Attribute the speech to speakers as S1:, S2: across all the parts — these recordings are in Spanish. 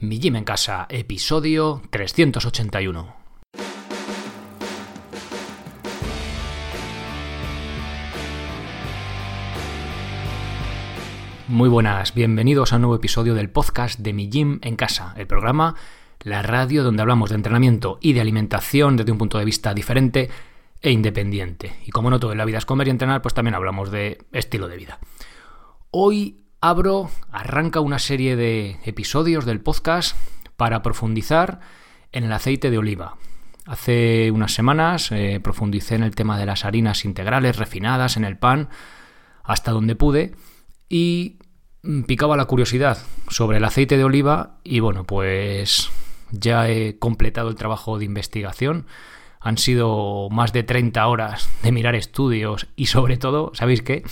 S1: Mi Gym en Casa, episodio 381. Muy buenas, bienvenidos a un nuevo episodio del podcast de Mi Gym en Casa, el programa, la radio donde hablamos de entrenamiento y de alimentación desde un punto de vista diferente e independiente. Y como no todo en la vida es comer y entrenar, pues también hablamos de estilo de vida. Hoy abro, arranca una serie de episodios del podcast para profundizar en el aceite de oliva. Hace unas semanas eh, profundicé en el tema de las harinas integrales refinadas en el pan hasta donde pude y mm, picaba la curiosidad sobre el aceite de oliva y bueno, pues ya he completado el trabajo de investigación. Han sido más de 30 horas de mirar estudios y sobre todo, ¿sabéis qué?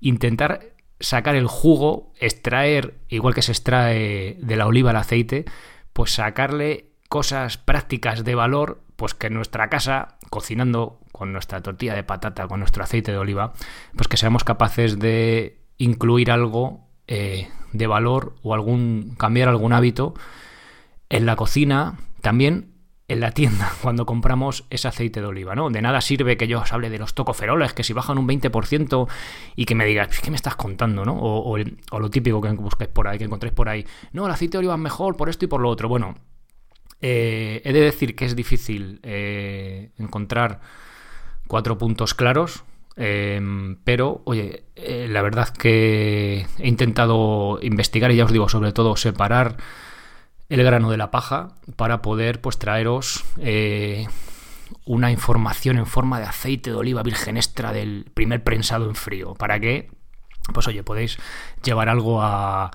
S1: Intentar sacar el jugo, extraer, igual que se extrae de la oliva el aceite, pues sacarle cosas prácticas de valor, pues que en nuestra casa, cocinando con nuestra tortilla de patata, con nuestro aceite de oliva, pues que seamos capaces de incluir algo eh, de valor o algún cambiar algún hábito en la cocina, también en la tienda cuando compramos ese aceite de oliva, ¿no? De nada sirve que yo os hable de los tocoferoles, que si bajan un 20% y que me digas, ¿qué me estás contando, no? O, lo típico que busquéis por ahí, que encontréis por ahí. No, el aceite de oliva es mejor por esto y por lo otro. Bueno, eh, he de decir que es difícil eh, encontrar cuatro puntos claros, em, pero, oye, eh, la verdad que he intentado investigar y ya os digo, sobre todo, separar el grano de la paja para poder pues traeros eh, una información en forma de aceite de oliva virgen extra del primer prensado en frío para que pues oye podéis llevar algo a,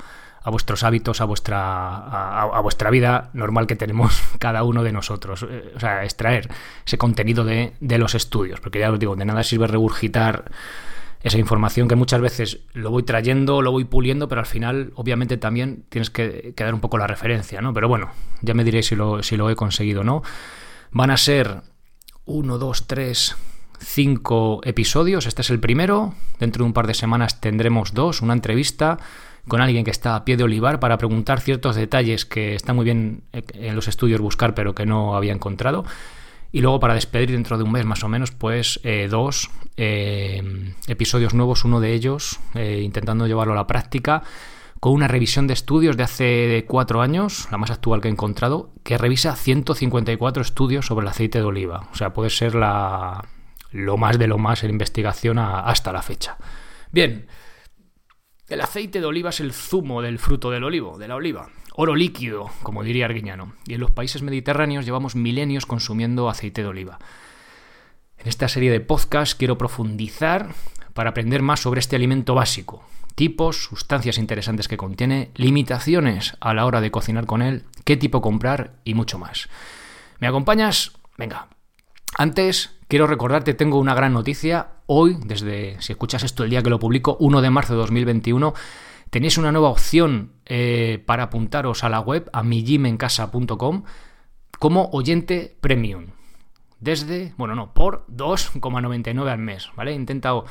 S1: a vuestros hábitos, a vuestra, a, vuestra vida normal que tenemos cada uno de nosotros. Eh, o sea, extraer ese contenido de, de los estudios, porque ya os digo, de nada sirve regurgitar esa información que muchas veces lo voy trayendo, lo voy puliendo, pero al final obviamente también tienes que, dar un poco la referencia, ¿no? Pero bueno, ya me diréis si lo, si lo he conseguido no. Van a ser uno, dos, tres, cinco episodios. Este es el primero. Dentro de un par de semanas tendremos dos, una entrevista con alguien que está a pie de olivar para preguntar ciertos detalles que está muy bien en los estudios buscar, pero que no había encontrado. Y luego para despedir dentro de un mes más o menos, pues eh, dos eh, episodios nuevos, uno de ellos eh, intentando llevarlo a la práctica con una revisión de estudios de hace cuatro años, la más actual que he encontrado, que revisa 154 estudios sobre el aceite de oliva. O sea, puede ser la, lo más de lo más en investigación hasta la fecha. Bien, el aceite de oliva es el zumo del fruto del olivo, de la oliva oro líquido, como diría Arguiñano, y en los países mediterráneos llevamos milenios consumiendo aceite de oliva. En esta serie de podcasts quiero profundizar para aprender más sobre este alimento básico, tipos, sustancias interesantes que contiene, limitaciones a la hora de cocinar con él, qué tipo comprar y mucho más. ¿Me acompañas? Venga. Antes, quiero recordarte, tengo una gran noticia. Hoy, desde, si escuchas esto el día que lo publico, 1 de marzo de 2021, tenéis una nueva opción eh, para apuntaros a la web, a mijimencasa.com, como oyente premium. Desde, bueno, no, por 2,99 al mes, ¿vale? He intentado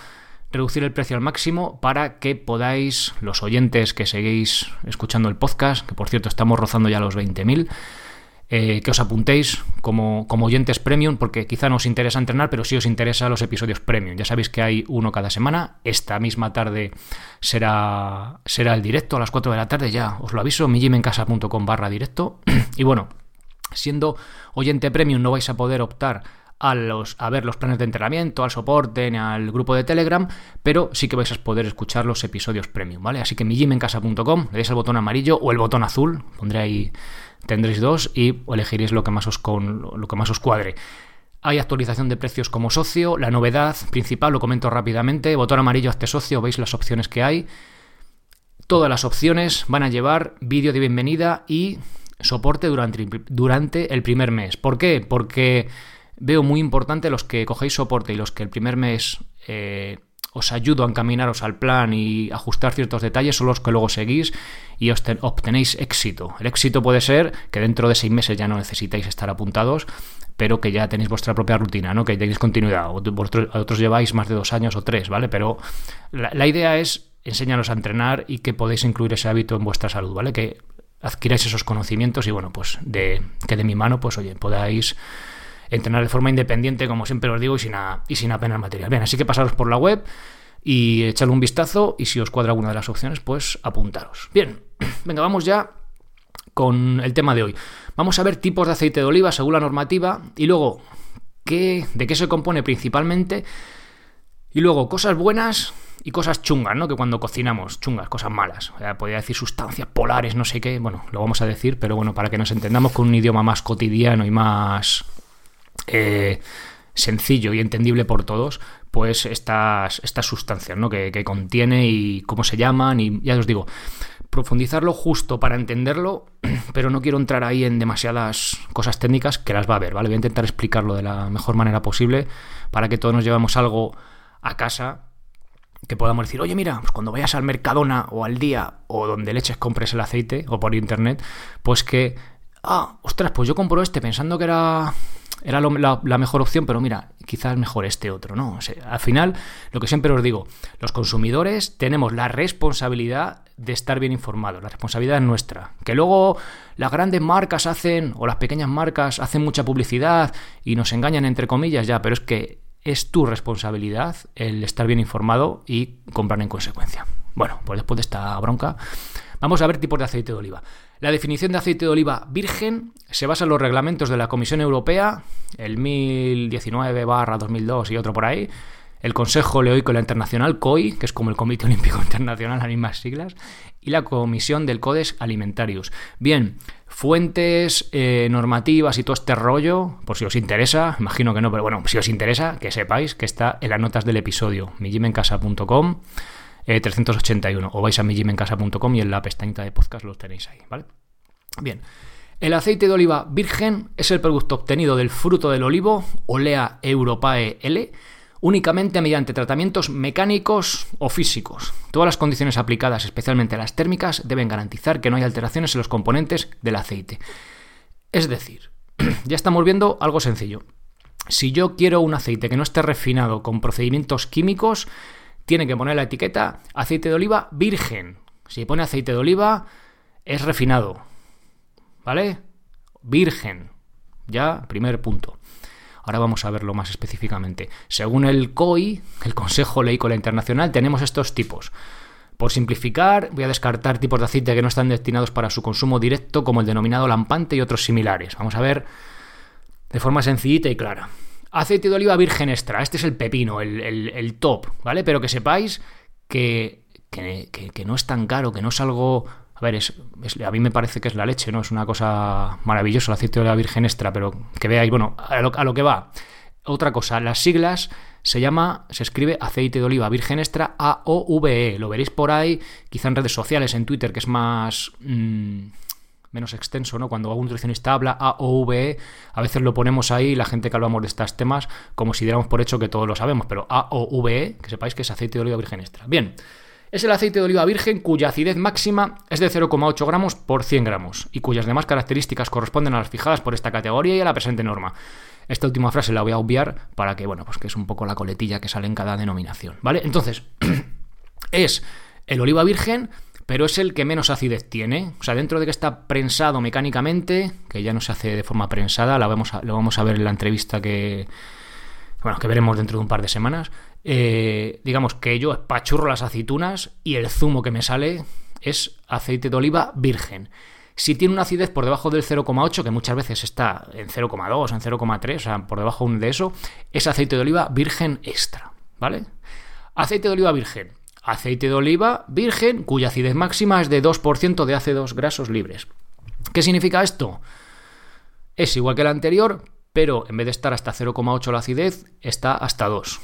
S1: reducir el precio al máximo para que podáis, los oyentes que seguís escuchando el podcast, que por cierto estamos rozando ya los 20.000, eh, que os apuntéis como, como, oyentes premium, porque quizá no os interesa entrenar, pero sí os interesa los episodios premium. Ya sabéis que hay uno cada semana. Esta misma tarde será, será el directo a las 4 de la tarde, ya os lo aviso, mijimencasa.com barra directo. y bueno, siendo oyente premium no vais a poder optar a, los, a ver los planes de entrenamiento, al soporte, al grupo de Telegram, pero sí que vais a poder escuchar los episodios premium, ¿vale? Así que mijimencasa.com, le dais el botón amarillo o el botón azul, pondré ahí tendréis dos y elegiréis lo que más os, con, lo que más os cuadre. Hay actualización de precios como socio. La novedad principal, lo comento rápidamente, botón amarillo este socio, veis las opciones que hay. Todas las opciones van a llevar vídeo de bienvenida y soporte durante, durante el primer mes. ¿Por qué? Porque veo muy importante los que cogéis soporte y los que el primer mes eh, os ayudo a encaminaros al plan y ajustar ciertos detalles, son los que luego seguís y obtenéis éxito. El éxito puede ser que dentro de seis meses ya no necesitáis estar apuntados, pero que ya tenéis vuestra propia rutina, ¿no? que tenéis continuidad. Otros lleváis más de dos años o tres, ¿vale? Pero la, idea es enseñaros a entrenar y que podéis incluir ese hábito en vuestra salud, ¿vale? Que adquiráis esos conocimientos y bueno, pues de que de mi mano, pues oye, podáis entrenar de forma independiente, como siempre os digo, y sin, y sin apenas material. Bien, así que pasaros por la web y echarle un vistazo y si os cuadra alguna de las opciones, pues apuntaros. Bien, venga, vamos ya con el tema de hoy. Vamos a ver tipos de aceite de oliva según la normativa y luego qué, de qué se compone principalmente y luego cosas buenas y cosas chungas, ¿no? Que cuando cocinamos, chungas, cosas malas. O sea, podría decir sustancias polares, no sé qué. Bueno, lo vamos a decir, pero bueno, para que nos entendamos con un idioma más cotidiano y más eh, sencillo y entendible por todos, pues estas, estas sustancias, ¿no? Que, que contiene y cómo se llaman y ya os digo, profundizarlo justo para entenderlo, pero no quiero entrar ahí en demasiadas cosas técnicas que las va a ver, ¿vale? Voy a intentar explicarlo de la mejor manera posible para que todos nos llevemos algo a casa que podamos decir, oye, mira, pues cuando vayas al Mercadona o al día o donde leches compres el aceite o por internet, pues que, ah, ostras, pues yo compro este pensando que era, era la, mejor opción, pero mira, quizás mejor este otro, ¿no? al final, lo que siempre os digo, los consumidores tenemos la responsabilidad de estar bien informados, la responsabilidad es nuestra. Que luego las grandes marcas hacen, o las pequeñas marcas hacen mucha publicidad y nos engañan entre comillas, ya, pero es que es tu responsabilidad el estar bien informado y comprar en consecuencia. Bueno, pues después de esta bronca, vamos a ver tipos de aceite de oliva. La definición de aceite de oliva virgen se basa en los reglamentos de la Comisión Europea, el 1019-2002 y otro por ahí, el Consejo Leoico Internacional, COI, que es como el Comité Olímpico Internacional, las mismas siglas, y la Comisión del Codes Alimentarius. Bien, fuentes eh, normativas y todo este rollo, por si os interesa, imagino que no, pero bueno, si os interesa, que sepáis que está en las notas del episodio, mijimencasa.com. 381 eh, o vais a mijimencasa.com y en la pestañita de podcast los tenéis ahí, ¿vale? Bien, el aceite de oliva virgen es el producto obtenido del fruto del olivo, Olea Europae L, únicamente mediante tratamientos mecánicos o físicos. Todas las condiciones aplicadas, especialmente las térmicas, deben garantizar que no hay alteraciones en los componentes del aceite. Es decir, ya estamos viendo algo sencillo. Si yo quiero un aceite que no esté refinado con procedimientos químicos, tiene que poner la etiqueta aceite de oliva virgen. Si pone aceite de oliva, es refinado. ¿Vale? Virgen. Ya, primer punto. Ahora vamos a verlo más específicamente. Según el COI, el Consejo Leícola Internacional, tenemos estos tipos. Por simplificar, voy a descartar tipos de aceite que no están destinados para su consumo directo, como el denominado lampante y otros similares. Vamos a ver de forma sencillita y clara. Aceite de oliva virgen extra, este es el pepino, el, top, ¿vale? Pero que sepáis que, que no es tan caro, que no es algo ver, a mí me parece que es la leche, ¿no? Es una cosa maravillosa el aceite de la virgen extra, pero que veáis, bueno, a lo, a lo que va. Otra cosa, las siglas se llama, se escribe aceite de oliva virgen extra AOVE. Lo veréis por ahí, quizá en redes sociales, en Twitter, que es más. Mm, menos extenso, ¿no? Cuando algún nutricionista habla AOVE, a veces lo ponemos ahí, la gente que hablamos de estos temas, como si diéramos por hecho que todos lo sabemos, pero AOVE, que sepáis que es aceite de oliva virgen extra. Bien es el aceite de oliva virgen cuya acidez máxima es de 0,8 gramos por 100 gramos y cuyas demás características corresponden a las fijadas por esta categoría y a la presente norma. Esta última frase la voy a obviar para que, bueno, pues que es un poco la coletilla que sale en cada denominación, ¿vale? Entonces, es el oliva virgen, pero es el que menos acidez tiene. O sea, dentro de que está prensado mecánicamente, que ya no se hace de forma prensada, la vamos lo vamos a ver en la entrevista que, bueno, que veremos dentro de un par de semanas, eh, digamos que yo espachurro las aceitunas y el zumo que me sale es aceite de oliva virgen. Si tiene una acidez por debajo del 0,8, que muchas veces está en 0,2, en 0,3, o sea, por debajo de eso, es aceite de oliva virgen extra, ¿vale? Aceite de oliva virgen. Aceite de oliva virgen cuya acidez máxima es de 2% de ácidos grasos libres. ¿Qué significa esto? Es igual que el anterior, pero en vez de estar hasta 0,8 la acidez, está hasta 2.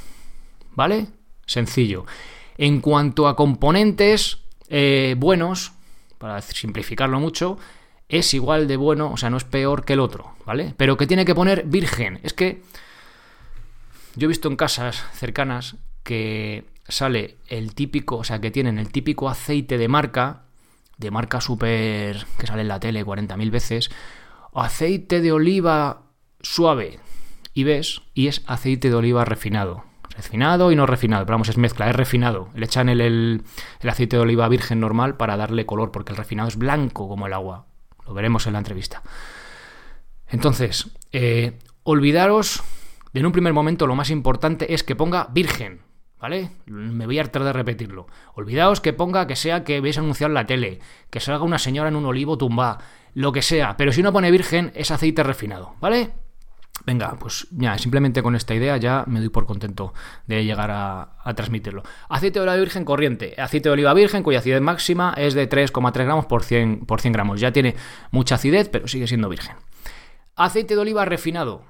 S1: ¿Vale? Sencillo. En cuanto a componentes eh, buenos, para simplificarlo mucho, es igual de bueno, o sea, no es peor que el otro, ¿vale? Pero que tiene que poner virgen. Es que yo he visto en casas cercanas que sale el típico, o sea, que tienen el típico aceite de marca, de marca súper, que sale en la tele 40.000 veces, aceite de oliva suave y ves, y es aceite de oliva refinado. Refinado y no refinado, pero vamos, es mezcla, es refinado. Le echan el, aceite de oliva virgen normal para darle color, porque el refinado es blanco como el agua. lo veremos en la entrevista. Entonces, eh, olvidaros de en un primer momento lo más importante es que ponga virgen, ¿vale? Me voy a hartar de repetirlo. Olvidaos que ponga que sea que veis anunciar la tele, que salga una señora en un olivo tumba, lo que sea, pero si no pone virgen es aceite refinado, ¿vale? Venga, pues ya, simplemente con esta idea ya me doy por contento de llegar a, transmitirlo. Aceite de oliva virgen corriente. Aceite de oliva virgen cuya acidez máxima es de 3,3 gramos por 100, por 100 gramos. Ya tiene mucha acidez, pero sigue siendo virgen. Aceite de oliva refinado.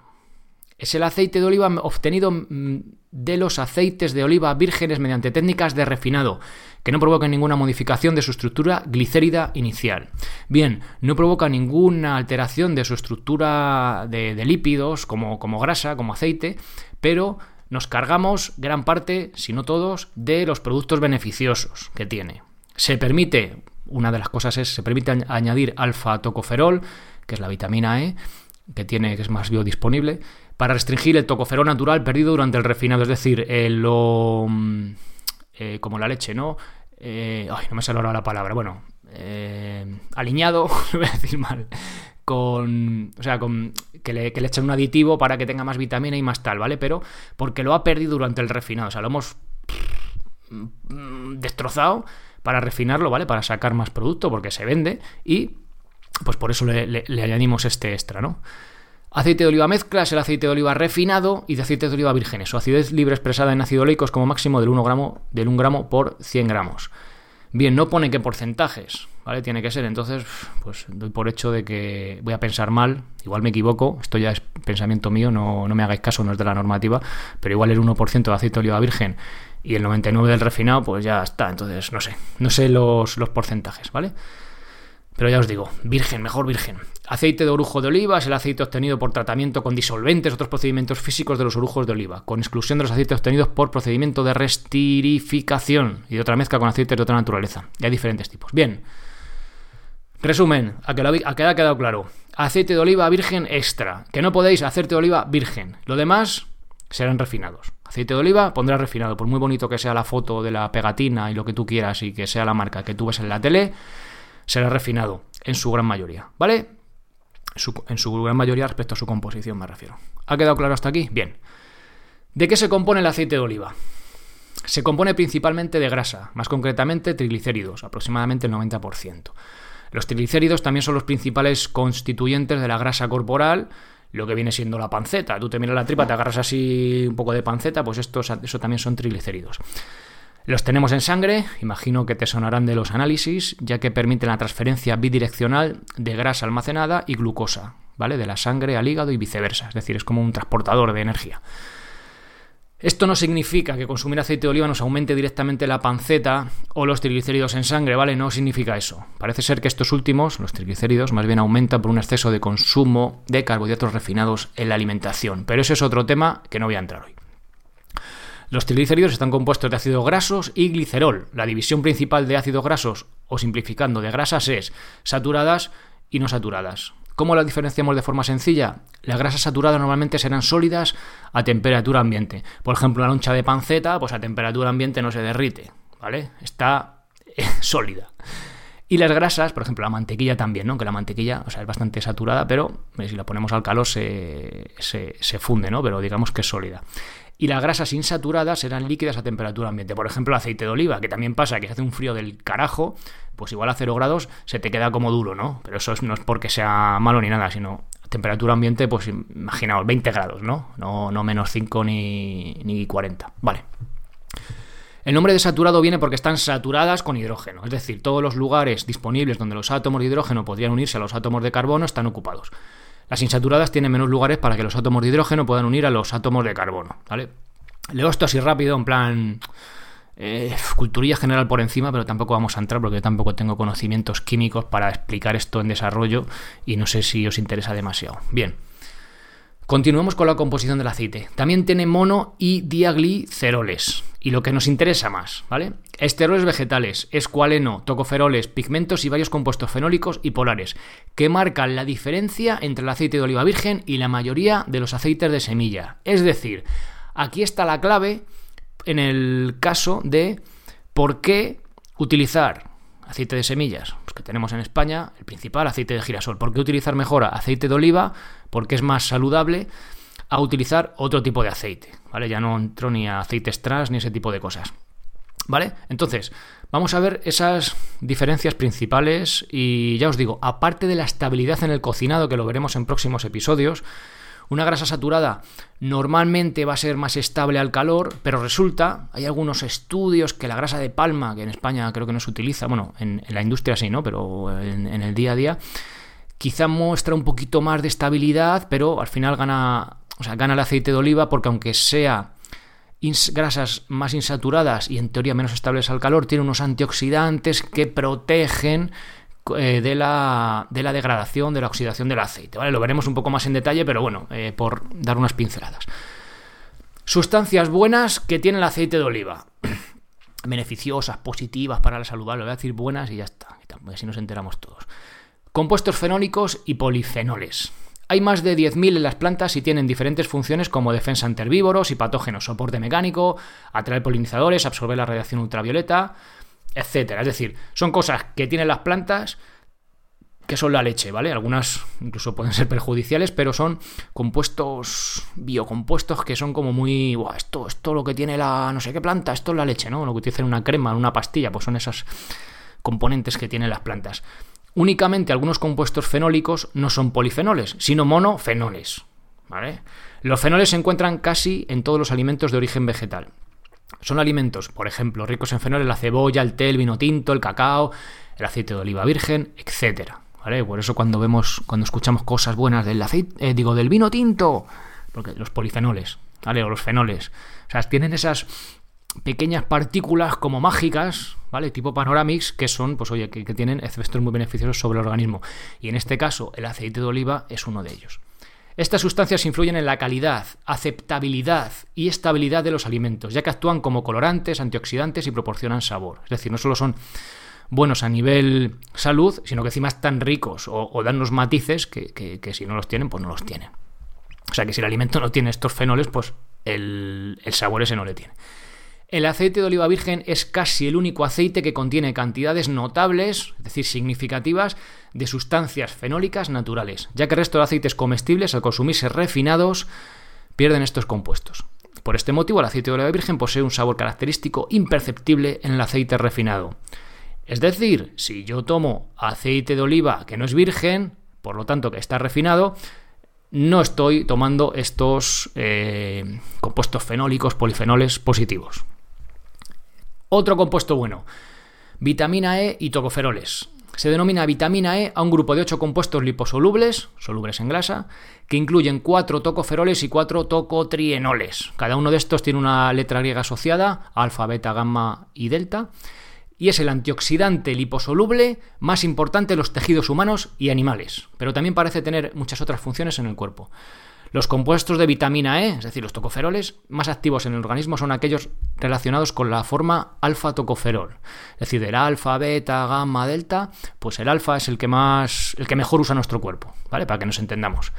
S1: Es el aceite de oliva obtenido mm, de los aceites de oliva vírgenes mediante técnicas de refinado, que no provocan ninguna modificación de su estructura glicérida inicial. Bien, no provoca ninguna alteración de su estructura de, lípidos, como, grasa, como aceite, pero nos cargamos gran parte, si no todos, de los productos beneficiosos que tiene. Se permite, una de las cosas es, se permite añadir alfa-tocoferol, que es la vitamina E, que tiene, que es más biodisponible, para restringir el tocoferol natural perdido durante el refinado, es decir, lo, mm, eh, como la leche, ¿no? Eh, ay, no me sale ahora la palabra, bueno, eh, aliñado, voy a decir mal, con, o sea, con que le, le echen un aditivo para que tenga más vitamina y más tal, ¿vale? Pero porque lo ha perdido durante el refinado, o sea, lo hemos mm, destrozado para refinarlo, ¿vale? Para sacar más producto porque se vende y pues por eso le añadimos este extra, ¿no? Aceite de oliva mezcla es el aceite de oliva refinado y de aceite de oliva virgen. Su acidez libre expresada en ácido oleico es como máximo del 1 gramo, del 1 gramo por 100 gramos. Bien, no pone qué porcentajes, ¿vale? Tiene que ser, entonces, pues doy por hecho de que voy a pensar mal, igual me equivoco, esto ya es pensamiento mío, no, no me hagáis caso, no es de la normativa, pero igual el 1% de aceite de oliva virgen y el 99% del refinado, pues ya está, entonces no sé, no sé los, los porcentajes, ¿vale? Pero ya os digo, virgen, mejor virgen. Aceite de orujo de oliva es el aceite obtenido por tratamiento con disolventes, otros procedimientos físicos de los orujos de oliva, con exclusión de los aceites obtenidos por procedimiento de restirificación y de otra mezcla con aceites de otra naturaleza. Y hay diferentes tipos. Bien. Resumen, a que, ha quedado claro. Aceite de oliva virgen extra. Que no podéis aceite de oliva virgen. Lo demás serán refinados. Aceite de oliva pondrá refinado. Por muy bonito que sea la foto de la pegatina y lo que tú quieras y que sea la marca que tú ves en la tele, será refinado en su gran mayoría, ¿vale? En su gran mayoría respecto a su composición me refiero. ¿Ha quedado claro hasta aquí? Bien. ¿De qué se compone el aceite de oliva? Se compone principalmente de grasa, más concretamente triglicéridos, aproximadamente el 90%. Los triglicéridos también son los principales constituyentes de la grasa corporal, lo que viene siendo la panceta. Tú te miras la tripa, te agarras así un poco de panceta, pues eso también son triglicéridos. Los tenemos en sangre, imagino que te sonarán de los análisis, ya que permiten la transferencia bidireccional de grasa almacenada y glucosa, ¿vale? De la sangre al hígado y viceversa, es decir, es como un transportador de energía. Esto no significa que consumir aceite de oliva nos aumente directamente la panceta o los triglicéridos en sangre, ¿vale? No significa eso. Parece ser que estos últimos, los triglicéridos, más bien aumentan por un exceso de consumo de carbohidratos refinados en la alimentación. Pero ese es otro tema que no voy a entrar hoy. Los triglicéridos están compuestos de ácidos grasos y glicerol. La división principal de ácidos grasos, o simplificando de grasas, es saturadas y no saturadas. ¿Cómo las diferenciamos de forma sencilla? Las grasas saturadas normalmente serán sólidas a temperatura ambiente. Por ejemplo, una loncha de panceta, pues a temperatura ambiente no se derrite, ¿vale? Está eh, sólida. Y las grasas, por ejemplo, la mantequilla también, ¿no? Que la mantequilla, o sea, es bastante saturada, pero si la ponemos al calor se, se, se funde, ¿no? Pero digamos que es sólida y las grasas insaturadas serán líquidas a temperatura ambiente. Por ejemplo, el aceite de oliva, que también pasa que hace un frío del carajo, pues igual a 0 grados se te queda como duro, ¿no? Pero eso no es porque sea malo ni nada, sino a temperatura ambiente, pues imaginaos, 20 grados, ¿no? No, no menos 5 ni, ni 40. Vale. El nombre de saturado viene porque están saturadas con hidrógeno, es decir, todos los lugares disponibles donde los átomos de hidrógeno podrían unirse a los átomos de carbono están ocupados. Las insaturadas tienen menos lugares para que los átomos de hidrógeno puedan unir a los átomos de carbono. ¿vale? Leo esto así rápido, en plan. Eh, culturilla general por encima, pero tampoco vamos a entrar porque yo tampoco tengo conocimientos químicos para explicar esto en desarrollo y no sé si os interesa demasiado. Bien. Continuemos con la composición del aceite. También tiene mono y diagliceroles. Y lo que nos interesa más, ¿vale? Esteroles vegetales, escualeno, tocoferoles, pigmentos y varios compuestos fenólicos y polares, que marcan la diferencia entre el aceite de oliva virgen y la mayoría de los aceites de semilla. Es decir, aquí está la clave en el caso de por qué utilizar aceite de semillas, pues que tenemos en España, el principal aceite de girasol. ¿Por qué utilizar mejor aceite de oliva? Porque es más saludable a utilizar otro tipo de aceite, ¿vale? Ya no entro ni a aceites trans ni ese tipo de cosas. ¿Vale? Entonces, vamos a ver esas diferencias principales y ya os digo, aparte de la estabilidad en el cocinado, que lo veremos en próximos episodios, una grasa saturada normalmente va a ser más estable al calor, pero resulta, hay algunos estudios que la grasa de palma, que en España creo que no se utiliza, bueno, en, la industria sí, ¿no? Pero en, en el día a día, quizá muestra un poquito más de estabilidad, pero al final gana, o sea, gana el aceite de oliva porque aunque sea grasas más insaturadas y en teoría menos estables al calor, tiene unos antioxidantes que protegen eh, de, la, de, la, degradación, de la oxidación del aceite. ¿vale? Lo veremos un poco más en detalle, pero bueno, eh, por dar unas pinceladas. Sustancias buenas que tiene el aceite de oliva. Beneficiosas, positivas para la salud. Lo voy a decir buenas y ya está. Así nos enteramos todos. Compuestos fenólicos y polifenoles. Hay más de 10.000 en las plantas y tienen diferentes funciones como defensa ante herbívoros y patógenos, soporte mecánico, atraer polinizadores, absorber la radiación ultravioleta, etcétera. Es decir, son cosas que tienen las plantas que son la leche, ¿vale? Algunas incluso pueden ser perjudiciales, pero son compuestos biocompuestos que son como muy, esto esto lo que tiene la no sé qué planta, esto es la leche, ¿no? Lo que utilizan una crema, una pastilla, pues son esas componentes que tienen las plantas. Únicamente algunos compuestos fenólicos no son polifenoles, sino monofenoles, ¿vale? Los fenoles se encuentran casi en todos los alimentos de origen vegetal. Son alimentos, por ejemplo, ricos en fenoles, la cebolla, el té, el vino tinto, el cacao, el aceite de oliva virgen, etcétera. ¿Vale? Por eso cuando vemos, cuando escuchamos cosas buenas del aceite, eh, digo, del vino tinto, porque los polifenoles, ¿vale? O los fenoles. O sea, tienen esas pequeñas partículas como mágicas, ¿vale? Tipo panoramix, que son, pues oye, que, que tienen efectos muy beneficiosos sobre el organismo. Y en este caso, el aceite de oliva es uno de ellos. Estas sustancias influyen en la calidad, aceptabilidad y estabilidad de los alimentos, ya que actúan como colorantes, antioxidantes y proporcionan sabor. Es decir, no solo son buenos a nivel salud, sino que encima están ricos o, dan unos matices que, si no los tienen, pues no los tienen. O sea que si el alimento no tiene estos fenoles, pues el, el sabor ese no le tiene. El aceite de oliva virgen es casi el único aceite que contiene cantidades notables, es decir, significativas, de sustancias fenólicas naturales, ya que el resto de aceites comestibles, al consumirse refinados, pierden estos compuestos. Por este motivo, el aceite de oliva virgen posee un sabor característico imperceptible en el aceite refinado. Es decir, si yo tomo aceite de oliva que no es virgen, por lo tanto que está refinado, no estoy tomando estos eh, compuestos fenólicos, polifenoles positivos. Otro compuesto bueno, vitamina E y tocoferoles. Se denomina vitamina E a un grupo de 8 compuestos liposolubles, solubles en grasa, que incluyen 4 tocoferoles y 4 tocotrienoles. Cada uno de estos tiene una letra griega asociada, alfa, beta, gamma y delta, y es el antioxidante liposoluble más importante en los tejidos humanos y animales, pero también parece tener muchas otras funciones en el cuerpo. Los compuestos de vitamina E, es decir, los tocoferoles, más activos en el organismo son aquellos relacionados con la forma alfa-tocoferol. Es decir, del alfa, beta, gamma, delta, pues el alfa es el que más el que mejor usa nuestro cuerpo, ¿vale? Para que nos entendamos.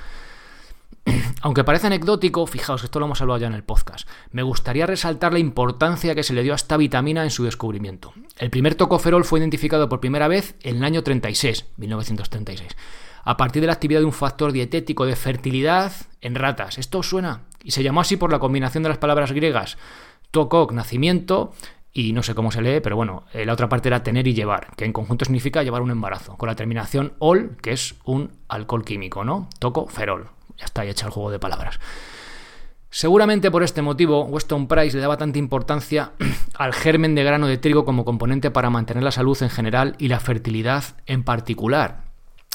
S1: Aunque parece anecdótico, fijaos, esto lo hemos hablado ya en el podcast, me gustaría resaltar la importancia que se le dio a esta vitamina en su descubrimiento. El primer tocoferol fue identificado por primera vez en el año 36, 1936 a partir de la actividad de un factor dietético de fertilidad en ratas. Esto suena y se llamó así por la combinación de las palabras griegas tokok, nacimiento, y no sé cómo se lee, pero bueno, eh, la otra parte era tener y llevar, que en conjunto significa llevar un embarazo, con la terminación ol, que es un alcohol químico, ¿no? Toco, ferol. Ya está, ya hecho el juego de palabras. Seguramente por este motivo, Weston Price le daba tanta importancia al germen de grano de trigo como componente para mantener la salud en general y la fertilidad en particular.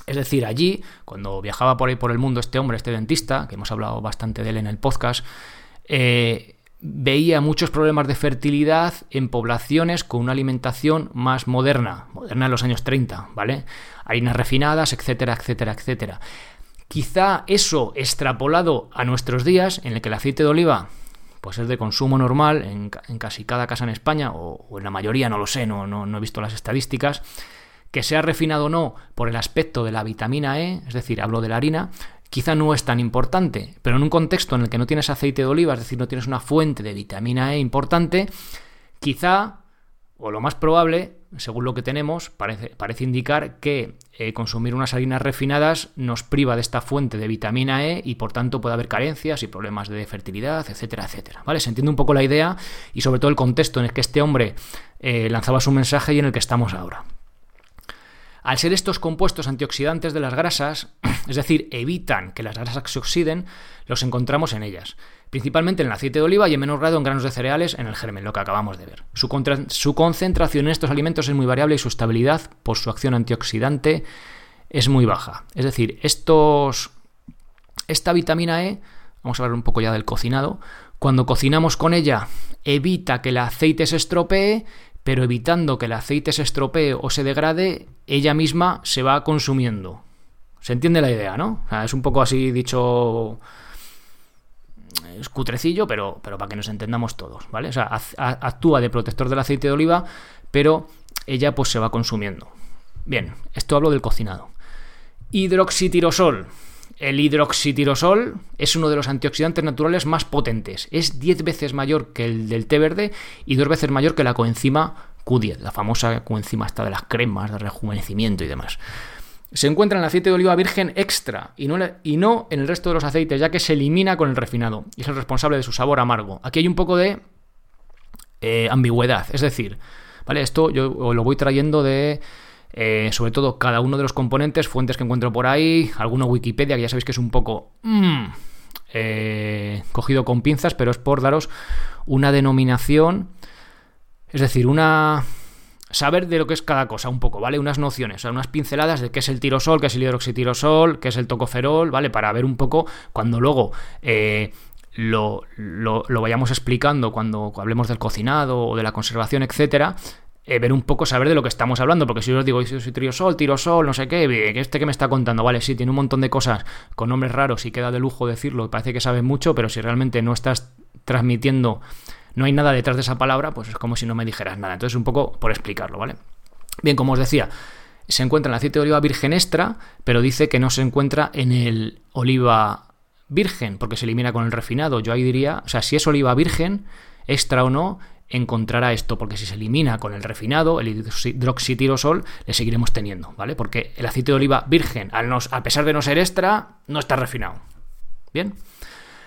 S1: Es decir, allí, cuando viajaba por ahí por el mundo este hombre, este dentista, que hemos hablado bastante de él en el podcast, eh, veía muchos problemas de fertilidad en poblaciones con una alimentación más moderna, moderna en los años 30, ¿vale? Harinas refinadas, etcétera, etcétera, etcétera. Quizá eso extrapolado a nuestros días, en el que el aceite de oliva pues es de consumo normal en, casi cada casa en España, o, en la mayoría, no lo sé, no, no he visto las estadísticas, que sea refinado o no por el aspecto de la vitamina E, es decir, hablo de la harina, quizá no es tan importante, pero en un contexto en el que no tienes aceite de oliva, es decir, no tienes una fuente de vitamina E importante, quizá o lo más probable, según lo que tenemos, parece, parece indicar que eh, consumir unas harinas refinadas nos priva de esta fuente de vitamina E y por tanto puede haber carencias y problemas de fertilidad, etcétera, etcétera. ¿Vale? Se entiende un poco la idea y sobre todo el contexto en el que este hombre eh, lanzaba su mensaje y en el que estamos ahora. Al ser estos compuestos antioxidantes de las grasas, es decir, evitan que las grasas se oxiden, los encontramos en ellas, principalmente en el aceite de oliva y en menor grado en granos de cereales en el germen, lo que acabamos de ver. Su, concentración en estos alimentos es muy variable y su estabilidad por su acción antioxidante es muy baja. Es decir, estos, esta vitamina E, vamos a hablar un poco ya del cocinado, cuando cocinamos con ella evita que el aceite se estropee pero evitando que el aceite se estropee o se degrade, ella misma se va consumiendo. ¿Se entiende la idea, no? es un poco así dicho es cutrecillo, pero, pero para que nos entendamos todos, ¿vale? Actúa de protector del aceite de oliva, pero ella pues se va consumiendo. Bien, esto hablo del cocinado. Hidroxitirosol. El hidroxitirosol es uno de los antioxidantes naturales más potentes. Es 10 veces mayor que el del té verde y dos veces mayor que la coenzima Q10, la famosa coenzima esta de las cremas de rejuvenecimiento y demás. Se encuentra en el aceite de oliva virgen extra y no, y no en el resto de los aceites, ya que se elimina con el refinado y es el responsable de su sabor amargo. Aquí hay un poco de eh, ambigüedad, es decir, ¿vale? Esto yo lo voy trayendo de eh, sobre todo cada uno de los componentes, fuentes que encuentro por ahí, alguna Wikipedia, que ya sabéis que es un poco mm, eh, cogido con pinzas, pero es por daros una denominación, es decir, una... Saber de lo que es cada cosa un poco, ¿vale? Unas nociones, o sea, unas pinceladas de qué es el tirosol, qué es el hidroxitirosol, qué es el tocoferol, ¿vale? Para ver un poco cuando luego eh, lo, lo, vayamos explicando, cuando hablemos del cocinado o de la conservación, etcétera, eh, ver un poco, saber de lo que estamos hablando, porque si yo os digo, si soy triosol, tirosol, no sé qué, este que me está contando, vale, sí, tiene un montón de cosas con nombres raros y queda de lujo decirlo, parece que sabe mucho, pero si realmente no estás transmitiendo, no hay nada detrás de esa palabra, pues es como si no me dijeras nada. Entonces, un poco por explicarlo, ¿vale? Bien, como os decía, se encuentra en el aceite de oliva virgen extra, pero dice que no se encuentra en el oliva virgen, porque se elimina con el refinado. Yo ahí diría, o sea, si es oliva virgen, extra o no, encontrará esto, porque si se elimina con el refinado, el hidroxitirosol, le seguiremos teniendo, ¿vale? Porque el aceite de oliva virgen, al a pesar de no ser extra, no está refinado. Bien.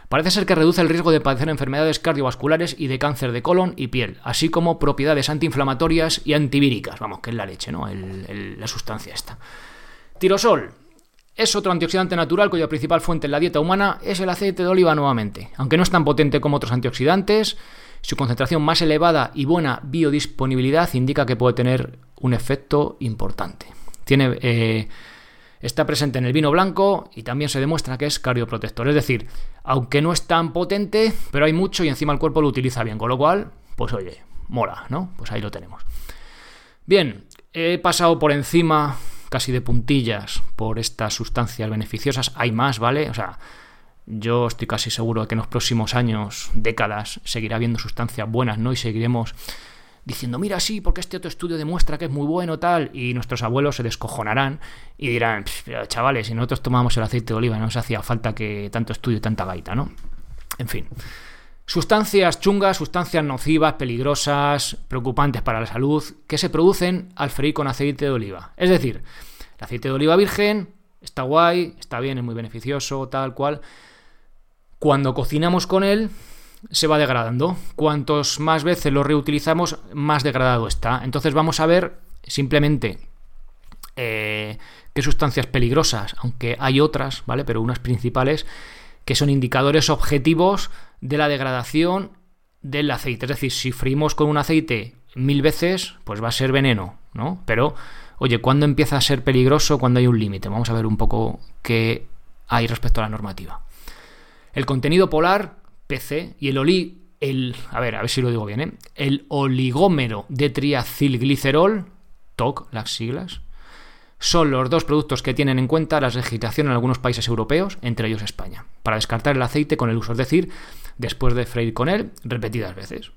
S1: Parece ser que reduce el riesgo de padecer enfermedades cardiovasculares y de cáncer de colon y piel, así como propiedades antiinflamatorias y antivíricas. Vamos, que es la leche, ¿no? la sustancia esta. Tirosol. Es otro antioxidante natural cuya principal fuente en la dieta humana es el aceite de oliva nuevamente. Aunque no es tan potente como otros antioxidantes, su concentración más elevada y buena biodisponibilidad indica que puede tener un efecto importante. Tiene, eh, está presente en el vino blanco y también se demuestra que es cardioprotector. Es decir, aunque no es tan potente, pero hay mucho y encima el cuerpo lo utiliza bien. Con lo cual, pues oye, mola, ¿no? Pues ahí lo tenemos. Bien, he pasado por encima casi de puntillas por estas sustancias beneficiosas. Hay más, ¿vale? O sea, yo estoy casi seguro de que en los próximos años, décadas, seguirá habiendo sustancias buenas, ¿no? Y seguiremos diciendo, mira, sí, porque este otro estudio demuestra que es muy bueno, tal, y nuestros abuelos se descojonarán y dirán, chavales, si nosotros tomamos el aceite de oliva, no nos hacía falta que tanto estudio y tanta gaita, ¿no? En fin. Sustancias chungas, sustancias nocivas, peligrosas, preocupantes para la salud, que se producen al freír con aceite de oliva. Es decir, el aceite de oliva virgen está guay, está bien, es muy beneficioso, tal cual, cuando cocinamos con él, se va degradando. Cuantos más veces lo reutilizamos, más degradado está. Entonces vamos a ver simplemente eh, qué sustancias peligrosas, aunque hay otras, ¿vale? Pero unas principales que son indicadores objetivos de la degradación del aceite. Es decir, si freímos con un aceite mil veces, pues va a ser veneno, ¿no? Pero, oye, ¿cuándo empieza a ser peligroso? ¿Cuándo hay un límite? Vamos a ver un poco qué hay respecto a la normativa. El contenido polar, PC, y el oli, el, a ver, a ver si lo digo bien, ¿eh? el oligómero de triacilglicerol, TOC, las siglas, son los dos productos que tienen en cuenta la legislación en algunos países europeos, entre ellos España, para descartar el aceite con el uso, es decir, después de freír con él repetidas veces.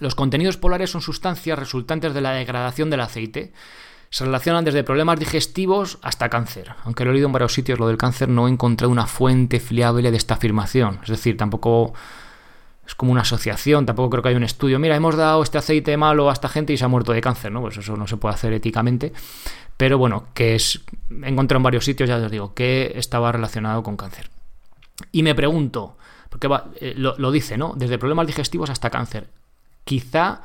S1: Los contenidos polares son sustancias resultantes de la degradación del aceite, se relacionan desde problemas digestivos hasta cáncer. Aunque lo he leído en varios sitios lo del cáncer, no he encontrado una fuente fiable de esta afirmación. Es decir, tampoco es como una asociación, tampoco creo que haya un estudio. Mira, hemos dado este aceite malo a esta gente y se ha muerto de cáncer, ¿no? Pues eso no se puede hacer éticamente. Pero bueno, que es. Encontré en varios sitios, ya os digo, que estaba relacionado con cáncer. Y me pregunto, porque eh, lo, dice, ¿no? Desde problemas digestivos hasta cáncer. Quizá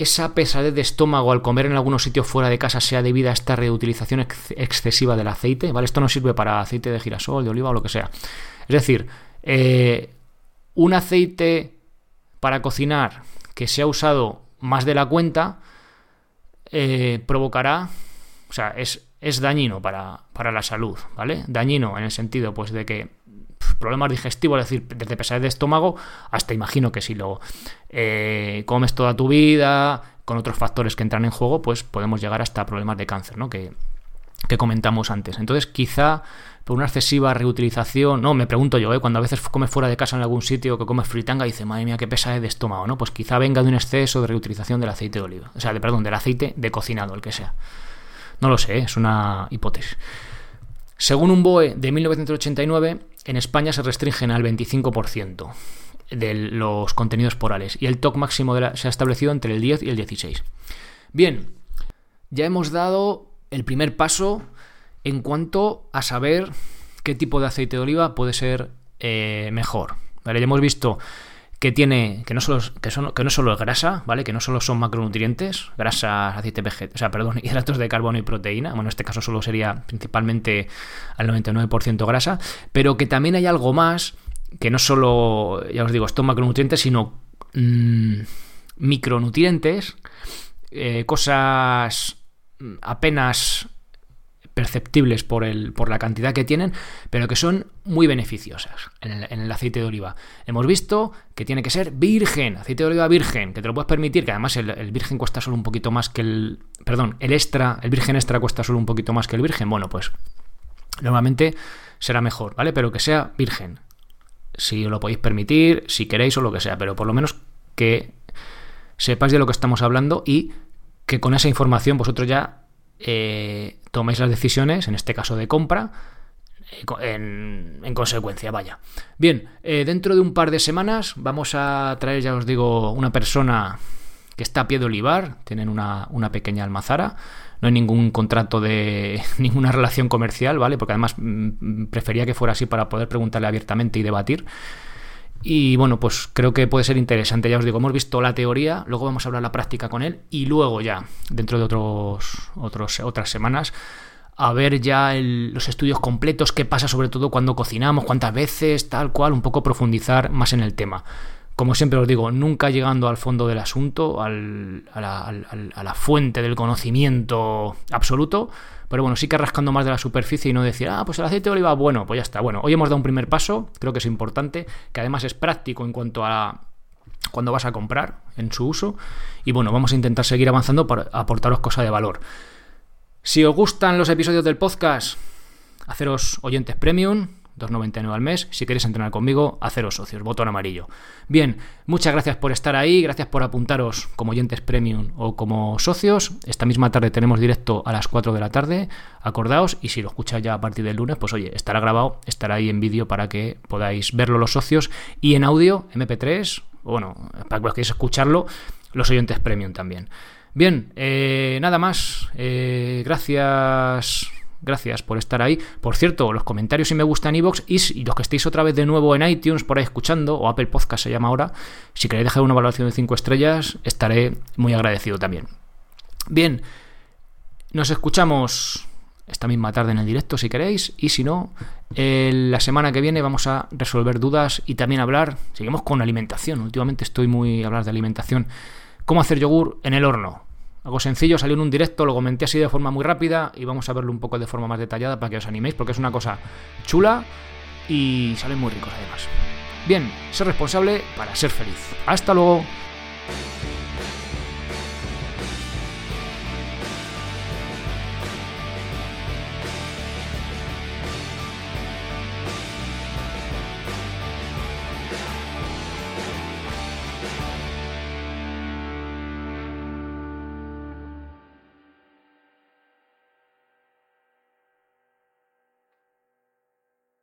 S1: esa pesadez de estómago al comer en algunos sitios fuera de casa sea debida a esta reutilización excesiva del aceite, ¿vale? Esto no sirve para aceite de girasol, de oliva o lo que sea. Es decir, eh, un aceite para cocinar que se ha usado más de la cuenta eh, provocará, o sea, es, es dañino para, para, la salud, ¿vale? Dañino en el sentido, pues, de que problemas digestivos, es decir, desde pesadez de estómago hasta imagino que si lo eh, comes toda tu vida, con otros factores que entran en juego, pues podemos llegar hasta problemas de cáncer, ¿no? Que, que comentamos antes. Entonces, quizá por una excesiva reutilización, no, me pregunto yo, ¿eh? cuando a veces comes fuera de casa en algún sitio que comes fritanga y dices, madre mía, qué pesa de estómago, ¿no? Pues quizá venga de un exceso de reutilización del aceite de oliva, o sea, de, perdón, del aceite de cocinado, el que sea. No lo sé, ¿eh? es una hipótesis. Según un BOE de 1989, en España se restringen al 25% de los contenidos porales y el TOC máximo se ha establecido entre el 10 y el 16. Bien, ya hemos dado el primer paso en cuanto a saber qué tipo de aceite de oliva puede ser eh, mejor. ¿vale? Ya hemos visto que tiene que no solo que, son, que no solo es grasa, ¿vale? Que no solo son macronutrientes, grasa, aceite vegetal, o sea, perdón, hidratos de carbono y proteína, bueno, en este caso solo sería principalmente al 99% grasa, pero que también hay algo más que no solo, ya os digo, estos macronutrientes, sino mmm, micronutrientes, eh, cosas apenas perceptibles por, el, por la cantidad que tienen, pero que son muy beneficiosas en el, aceite de oliva. Hemos visto que tiene que ser virgen, aceite de oliva virgen, que te lo puedes permitir, que además el, virgen cuesta solo un poquito más que el... Perdón, el extra, el virgen extra cuesta solo un poquito más que el virgen. Bueno, pues normalmente será mejor, ¿vale? Pero que sea virgen. Si lo podéis permitir, si queréis o lo que sea, pero por lo menos que sepáis de lo que estamos hablando y que con esa información vosotros ya eh, toméis las decisiones, en este caso de compra, eh, en, consecuencia, vaya. Bien, eh, dentro de un par de semanas vamos a traer, ya os digo, una persona que está a pie de olivar, tienen una, una pequeña almazara, no hay ningún contrato de ninguna relación comercial, ¿vale? Porque además mm, prefería que fuera así para poder preguntarle abiertamente y debatir. Y bueno, pues creo que puede ser interesante. Ya os digo, hemos visto la teoría, luego vamos a hablar la práctica con él y luego ya, dentro de otros, otros otras semanas, a ver ya los estudios completos, qué pasa sobre todo cuando cocinamos, cuántas veces, tal cual, un poco profundizar más en el tema. Como siempre os digo, nunca llegando al fondo del asunto, a, la, a la fuente del conocimiento absoluto, pero bueno, sí que rascando más de la superficie y no decir, ah, pues el aceite de oliva, bueno, pues ya está. Bueno, hoy hemos dado un primer paso, creo que es importante, que además es práctico en cuanto a cuando vas a comprar en su uso. Y bueno, vamos a intentar seguir avanzando para aportaros cosas de valor. Si os gustan los episodios del podcast, haceros oyentes premium, 2,99 al mes. Si queréis entrenar conmigo, haceros socios, botón amarillo. Bien, muchas gracias por estar ahí, gracias por apuntaros como oyentes premium o como socios. Esta misma tarde tenemos directo a las 4 de la tarde, acordaos, y si lo escucháis ya a partir del lunes, pues oye, estará grabado, estará ahí en vídeo para que podáis verlo los socios y en audio, MP3, bueno, para que queráis escucharlo, los oyentes premium también. Bien, eh, nada más. Eh, gracias Gracias por estar ahí. Por cierto, los comentarios si me gustan iVoox y, los que estéis otra vez de nuevo en iTunes por ahí escuchando, o Apple Podcast se llama ahora, si queréis dejar una valoración de 5 estrellas, estaré muy agradecido también. Bien, nos escuchamos esta misma tarde en el directo si queréis y si no, la semana que viene vamos a resolver dudas y también hablar, seguimos con alimentación, últimamente estoy muy a hablar de alimentación, cómo hacer yogur en el horno. Algo sencillo, salió en un directo, lo comenté así de forma muy rápida y vamos a verlo un poco de forma más detallada para que os animéis porque es una cosa chula y salen muy ricos además. Bien, ser responsable para ser feliz. Hasta luego.